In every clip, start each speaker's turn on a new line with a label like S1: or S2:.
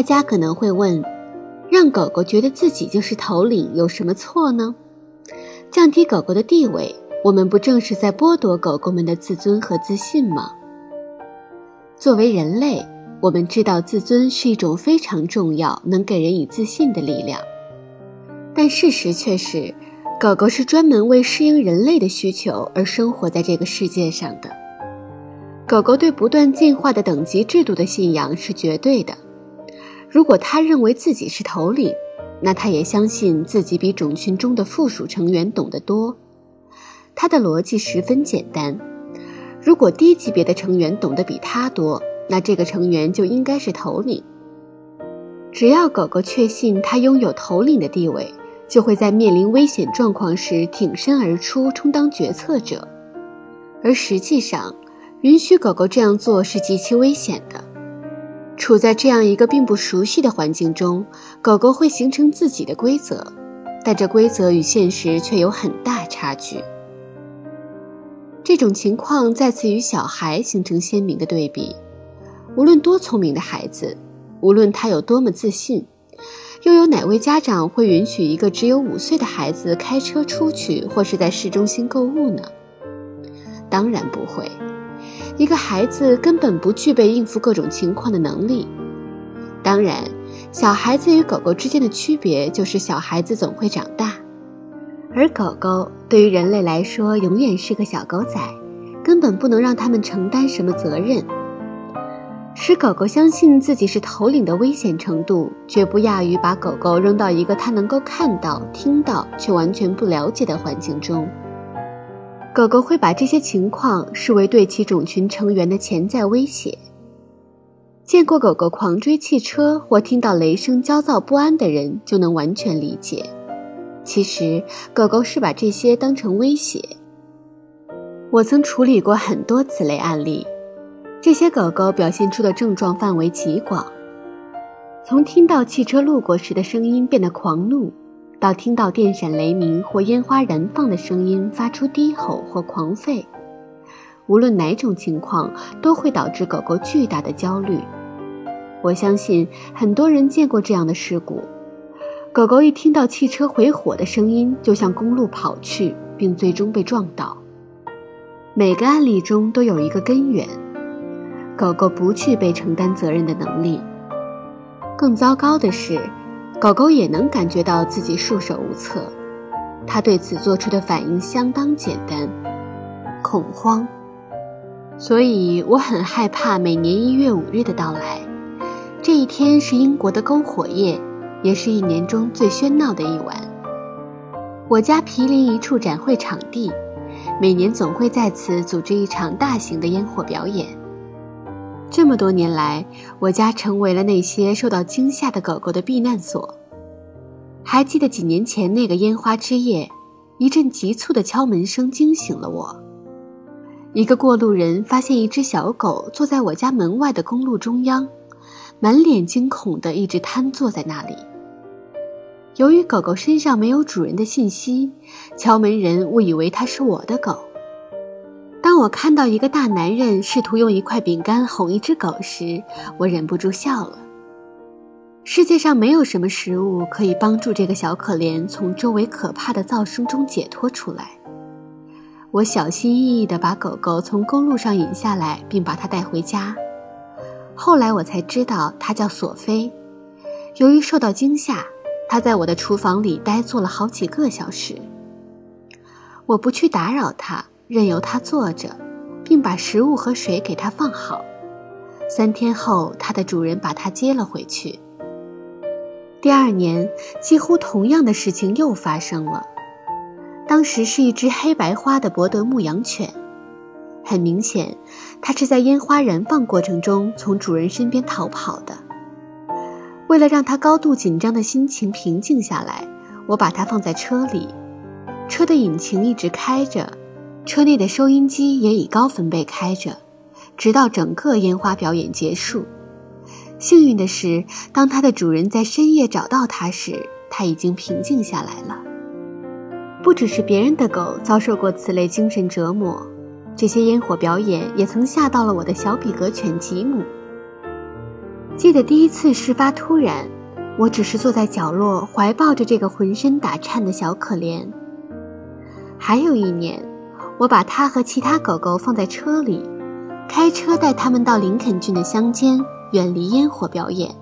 S1: 大家可能会问：让狗狗觉得自己就是头领有什么错呢？降低狗狗的地位，我们不正是在剥夺狗狗们的自尊和自信吗？作为人类，我们知道自尊是一种非常重要、能给人以自信的力量，但事实却是，狗狗是专门为适应人类的需求而生活在这个世界上的。狗狗对不断进化的等级制度的信仰是绝对的。如果它认为自己是头领，那它也相信自己比种群中的附属成员懂得多。它的逻辑十分简单：如果低级别的成员懂得比它多，那这个成员就应该是头领。只要狗狗确信它拥有头领的地位，就会在面临危险状况时挺身而出，充当决策者。而实际上，允许狗狗这样做是极其危险的。处在这样一个并不熟悉的环境中，狗狗会形成自己的规则，但这规则与现实却有很大差距。这种情况再次与小孩形成鲜明的对比。无论多聪明的孩子，无论他有多么自信，又有哪位家长会允许一个只有五岁的孩子开车出去，或是在市中心购物呢？当然不会。一个孩子根本不具备应付各种情况的能力。当然，小孩子与狗狗之间的区别就是小孩子总会长大，而狗狗对于人类来说永远是个小狗仔，根本不能让他们承担什么责任。使狗狗相信自己是头领的危险程度，绝不亚于把狗狗扔到一个它能够看到、听到却完全不了解的环境中。狗狗会把这些情况视为对其种群成员的潜在威胁。见过狗狗狂追汽车或听到雷声焦躁不安的人就能完全理解，其实狗狗是把这些当成威胁。我曾处理过很多此类案例，这些狗狗表现出的症状范围极广，从听到汽车路过时的声音变得狂怒。到听到电闪雷鸣或烟花燃放的声音，发出低吼或狂吠，无论哪种情况都会导致狗狗巨大的焦虑。我相信很多人见过这样的事故：狗狗一听到汽车回火的声音，就向公路跑去，并最终被撞倒。每个案例中都有一个根源：狗狗不具备承担责任的能力。更糟糕的是。狗狗也能感觉到自己束手无策，它对此做出的反应相当简单：恐慌。所以我很害怕每年一月五日的到来。这一天是英国的篝火夜，也是一年中最喧闹的一晚。我家毗邻一处展会场地，每年总会在此组织一场大型的烟火表演。这么多年来，我家成为了那些受到惊吓的狗狗的避难所。还记得几年前那个烟花之夜，一阵急促的敲门声惊醒了我。一个过路人发现一只小狗坐在我家门外的公路中央，满脸惊恐地一直瘫坐在那里。由于狗狗身上没有主人的信息，敲门人误以为它是我的狗。我看到一个大男人试图用一块饼干哄一只狗时，我忍不住笑了。世界上没有什么食物可以帮助这个小可怜从周围可怕的噪声中解脱出来。我小心翼翼地把狗狗从公路上引下来，并把它带回家。后来我才知道，它叫索菲。由于受到惊吓，它在我的厨房里呆坐了好几个小时。我不去打扰它。任由它坐着，并把食物和水给它放好。三天后，它的主人把它接了回去。第二年，几乎同样的事情又发生了。当时是一只黑白花的博德牧羊犬，很明显，它是在烟花燃放过程中从主人身边逃跑的。为了让它高度紧张的心情平静下来，我把它放在车里，车的引擎一直开着。车内的收音机也以高分贝开着，直到整个烟花表演结束。幸运的是，当它的主人在深夜找到它时，它已经平静下来了。不只是别人的狗遭受过此类精神折磨，这些烟火表演也曾吓到了我的小比格犬吉姆。记得第一次事发突然，我只是坐在角落，怀抱着这个浑身打颤的小可怜。还有一年，我把它和其他狗狗放在车里，开车带它们到林肯郡的乡间，远离烟火表演。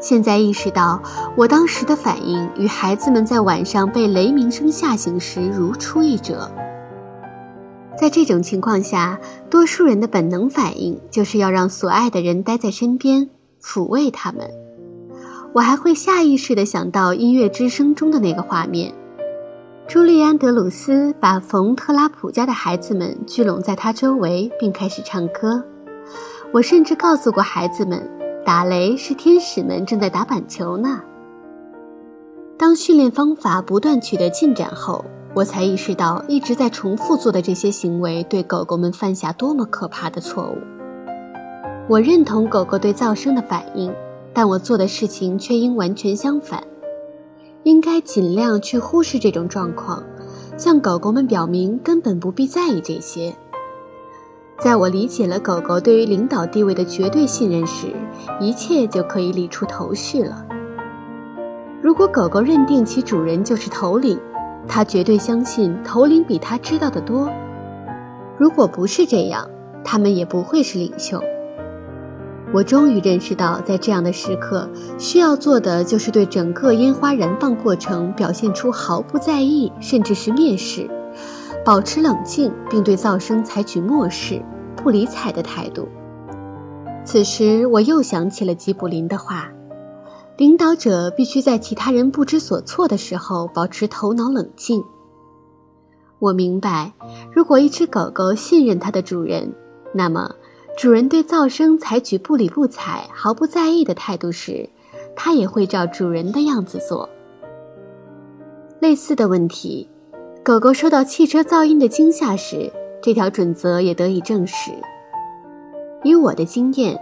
S1: 现在意识到，我当时的反应与孩子们在晚上被雷鸣声吓醒时如出一辙。在这种情况下，多数人的本能反应就是要让所爱的人待在身边，抚慰他们。我还会下意识地想到音乐之声中的那个画面：朱利安·德鲁斯把冯·特拉普家的孩子们聚拢在他周围，并开始唱歌。我甚至告诉过孩子们，打雷是天使们正在打板球呢。当训练方法不断取得进展后，我才意识到，一直在重复做的这些行为对狗狗们犯下多么可怕的错误。我认同狗狗对噪声的反应，但我做的事情却应完全相反。应该尽量去忽视这种状况，向狗狗们表明根本不必在意这些。在我理解了狗狗对于领导地位的绝对信任时，一切就可以理出头绪了。如果狗狗认定其主人就是头领，它绝对相信头领比它知道的多。如果不是这样，他们也不会是领袖。我终于认识到，在这样的时刻，需要做的就是对整个烟花燃放过程表现出毫不在意，甚至是蔑视，保持冷静，并对噪声采取漠视、不理睬的态度。此时，我又想起了吉卜林的话。领导者必须在其他人不知所措的时候保持头脑冷静。我明白，如果一只狗狗信任它的主人，那么主人对噪声采取不理不睬、毫不在意的态度时，它也会照主人的样子做。类似的问题，狗狗受到汽车噪音的惊吓时，这条准则也得以证实。以我的经验。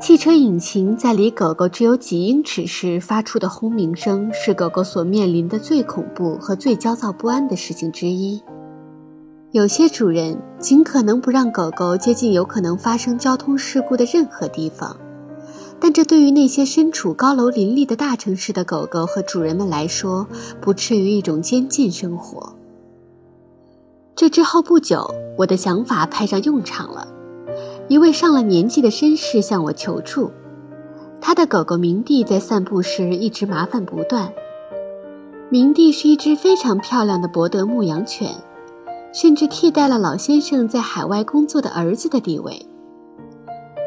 S1: 汽车引擎在离狗狗只有几英尺时发出的轰鸣声，是狗狗所面临的最恐怖和最焦躁不安的事情之一。有些主人尽可能不让狗狗接近有可能发生交通事故的任何地方，但这对于那些身处高楼林立的大城市的狗狗和主人们来说，不至于一种监禁生活。这之后不久，我的想法派上用场了。一位上了年纪的绅士向我求助，他的狗狗明帝在散步时一直麻烦不断。明帝是一只非常漂亮的博德牧羊犬，甚至替代了老先生在海外工作的儿子的地位。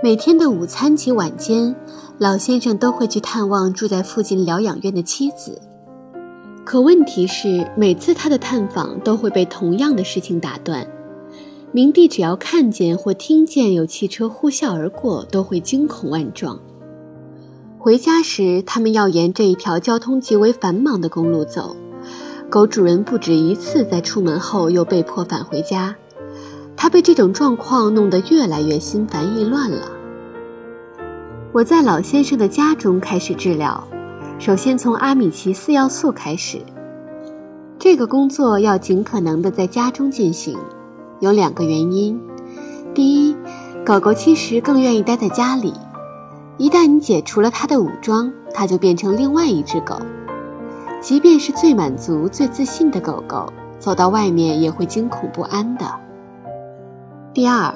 S1: 每天的午餐及晚间，老先生都会去探望住在附近疗养院的妻子。可问题是，每次他的探访都会被同样的事情打断。明帝只要看见或听见有汽车呼啸而过，都会惊恐万状。回家时，他们要沿这一条交通极为繁忙的公路走。狗主人不止一次在出门后又被迫返回家，他被这种状况弄得越来越心烦意乱了。我在老先生的家中开始治疗，首先从阿米奇四要素开始。这个工作要尽可能的在家中进行。有两个原因：第一，狗狗其实更愿意待在家里；一旦你解除了它的武装，它就变成另外一只狗。即便是最满足、最自信的狗狗，走到外面也会惊恐不安的。第二，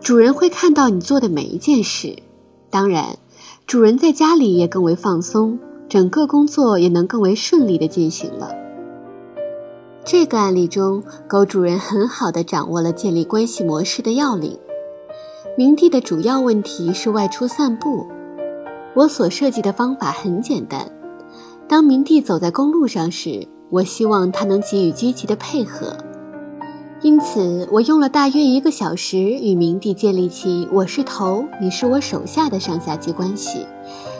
S1: 主人会看到你做的每一件事，当然，主人在家里也更为放松，整个工作也能更为顺利地进行了。这个案例中，狗主人很好地掌握了建立关系模式的要领。明帝的主要问题是外出散步。我所设计的方法很简单：当明帝走在公路上时，我希望他能给予积极的配合。因此，我用了大约一个小时与明帝建立起“我是头，你是我手下”的上下级关系，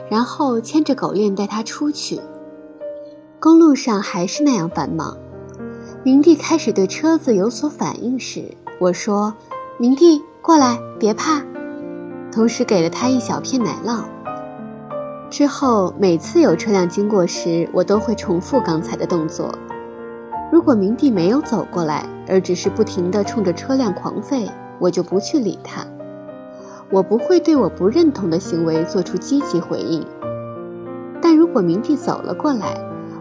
S1: 然后牵着狗链带他出去。公路上还是那样繁忙。明帝开始对车子有所反应时，我说：“明帝，过来，别怕。”同时给了他一小片奶酪。之后每次有车辆经过时，我都会重复刚才的动作。如果明帝没有走过来，而只是不停地冲着车辆狂吠，我就不去理他。我不会对我不认同的行为做出积极回应。但如果明帝走了过来，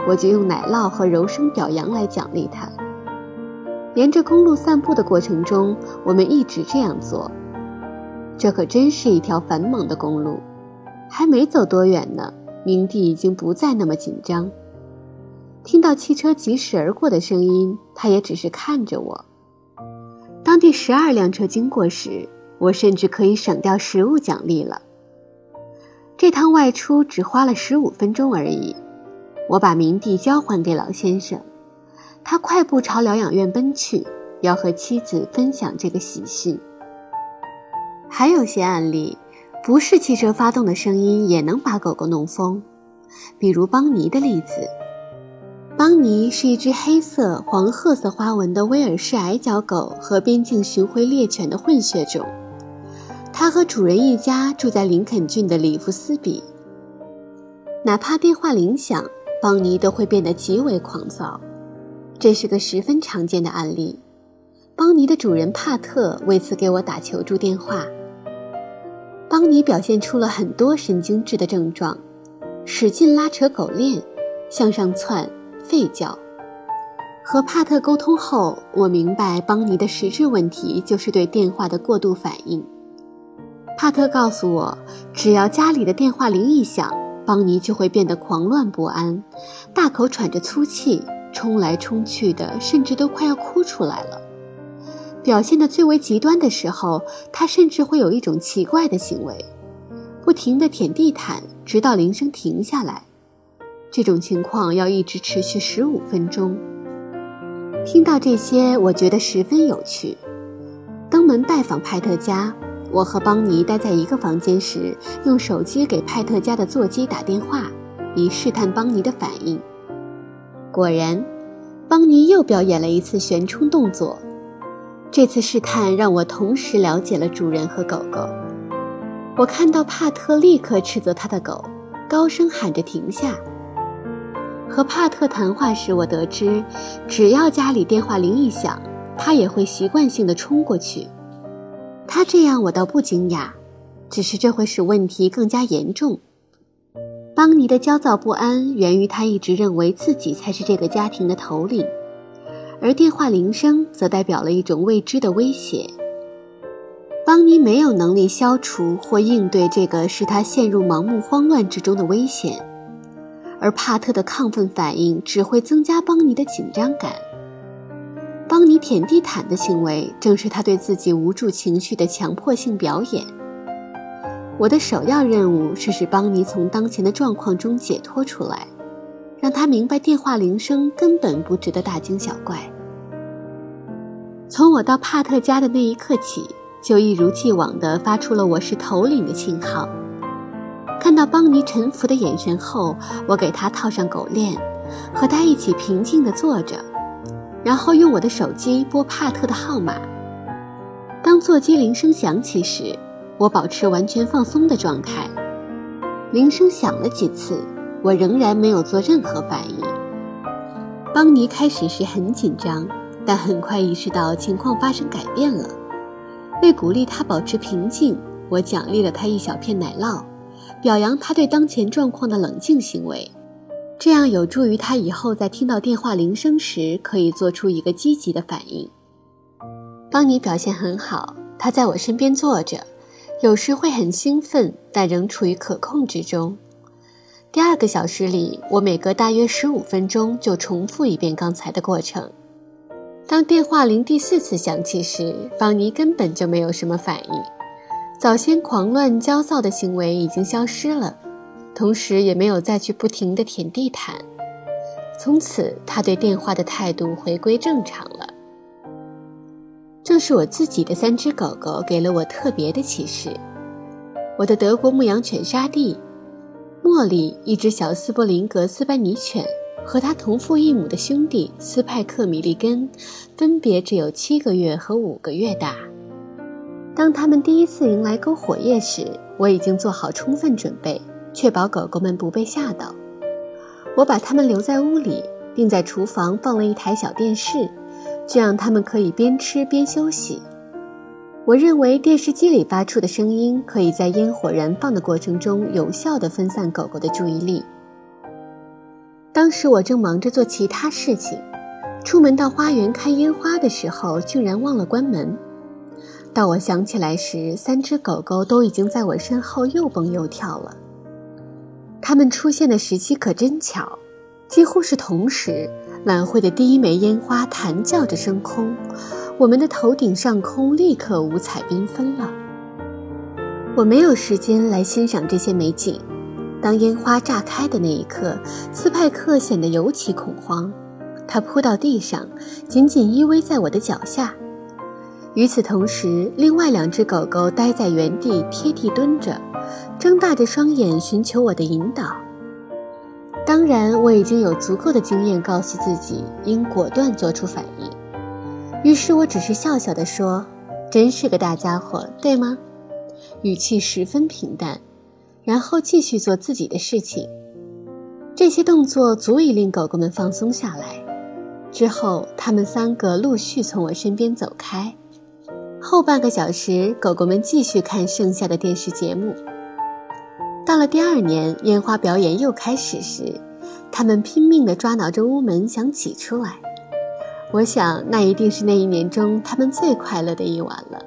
S1: 我就用奶酪和柔声表扬来奖励他。沿着公路散步的过程中，我们一直这样做。这可真是一条繁忙的公路，还没走多远呢，明帝已经不再那么紧张。听到汽车疾驶而过的声音，他也只是看着我。当第十二辆车经过时，我甚至可以省掉食物奖励了。这趟外出只花了十五分钟而已。我把明帝交还给老先生，他快步朝疗养院奔去，要和妻子分享这个喜讯。还有些案例，不是汽车发动的声音也能把狗狗弄疯，比如邦尼的例子。邦尼是一只黑色、黄褐色花纹的威尔士矮脚狗和边境巡回猎犬的混血种。它和主人一家住在林肯郡的里弗斯比。哪怕电话铃响，邦尼都会变得极为狂躁。这是个十分常见的案例。邦尼的主人帕特为此给我打求助电话。邦尼表现出了很多神经质的症状，使劲拉扯狗链，向上窜。吠叫。和帕特沟通后，我明白邦尼的实质问题就是对电话的过度反应。帕特告诉我，只要家里的电话铃一响，邦尼就会变得狂乱不安，大口喘着粗气，冲来冲去的，甚至都快要哭出来了。表现的最为极端的时候，他甚至会有一种奇怪的行为，不停地舔地毯，直到铃声停下来。这种情况要一直持续十五分钟。听到这些，我觉得十分有趣。登门拜访派特家，我和邦尼待在一个房间时，用手机给派特家的座机打电话，以试探邦尼的反应。果然，邦尼又表演了一次旋冲动作。这次试探让我同时了解了主人和狗狗。我看到帕特立刻斥责他的狗，高声喊着停下。和帕特谈话时，我得知，只要家里电话铃一响，他也会习惯性的冲过去。他这样我倒不惊讶，只是这会使问题更加严重。邦尼的焦躁不安源于他一直认为自己才是这个家庭的头领，而电话铃声则代表了一种未知的威胁。邦尼没有能力消除或应对这个使他陷入盲目慌乱之中的危险。而帕特的亢奋反应只会增加邦尼的紧张感。邦尼舔地毯的行为正是他对自己无助情绪的强迫性表演。我的首要任务是使邦尼从当前的状况中解脱出来，让他明白电话铃声根本不值得大惊小怪。从我到帕特家的那一刻起，就一如既往地发出了我是头领的信号。看到邦尼臣服的眼神后，我给他套上狗链，和他一起平静地坐着，然后用我的手机拨帕特的号码。当座机铃声响起时，我保持完全放松的状态。铃声响了几次，我仍然没有做任何反应。邦尼开始时很紧张，但很快意识到情况发生改变了。为鼓励他保持平静，我奖励了他一小片奶酪。表扬他对当前状况的冷静行为，这样有助于他以后在听到电话铃声时可以做出一个积极的反应。邦尼表现很好，他在我身边坐着，有时会很兴奋，但仍处于可控之中。第二个小时里，我每隔大约十五分钟就重复一遍刚才的过程。当电话铃第四次响起时，邦尼根本就没有什么反应。早先狂乱焦躁的行为已经消失了，同时也没有再去不停地舔地毯。从此，他对电话的态度回归正常了。正是我自己的三只狗狗给了我特别的启示。我的德国牧羊犬沙蒂、茉莉，一只小斯伯林格斯班尼犬，和它同父异母的兄弟斯派克米利根，分别只有七个月和五个月大。当他们第一次迎来篝火夜时，我已经做好充分准备，确保狗狗们不被吓到。我把它们留在屋里，并在厨房放了一台小电视，这样它们可以边吃边休息。我认为电视机里发出的声音可以在烟火燃放的过程中有效地分散狗狗的注意力。当时我正忙着做其他事情，出门到花园看烟花的时候，竟然忘了关门。到我想起来时，三只狗狗都已经在我身后又蹦又跳了。它们出现的时机可真巧，几乎是同时，晚会的第一枚烟花弹叫着升空。我们的头顶上空立刻五彩缤纷了。我没有时间来欣赏这些美景。当烟花炸开的那一刻，斯派克显得尤其恐慌，他扑到地上，紧紧依偎在我的脚下。与此同时，另外两只狗狗待在原地，贴地蹲着，睁大着双眼寻求我的引导。当然，我已经有足够的经验告诉自己应果断做出反应。于是我只是笑笑地说：“真是个大家伙，对吗？”语气十分平淡，然后继续做自己的事情。这些动作足以令狗狗们放松下来。之后，他们三个陆续从我身边走开。后半个小时，狗狗们继续看剩下的电视节目。到了第二年，烟花表演又开始时，它们拼命地抓挠着屋门，想挤出来。我想，那一定是那一年中他们最快乐的一晚了。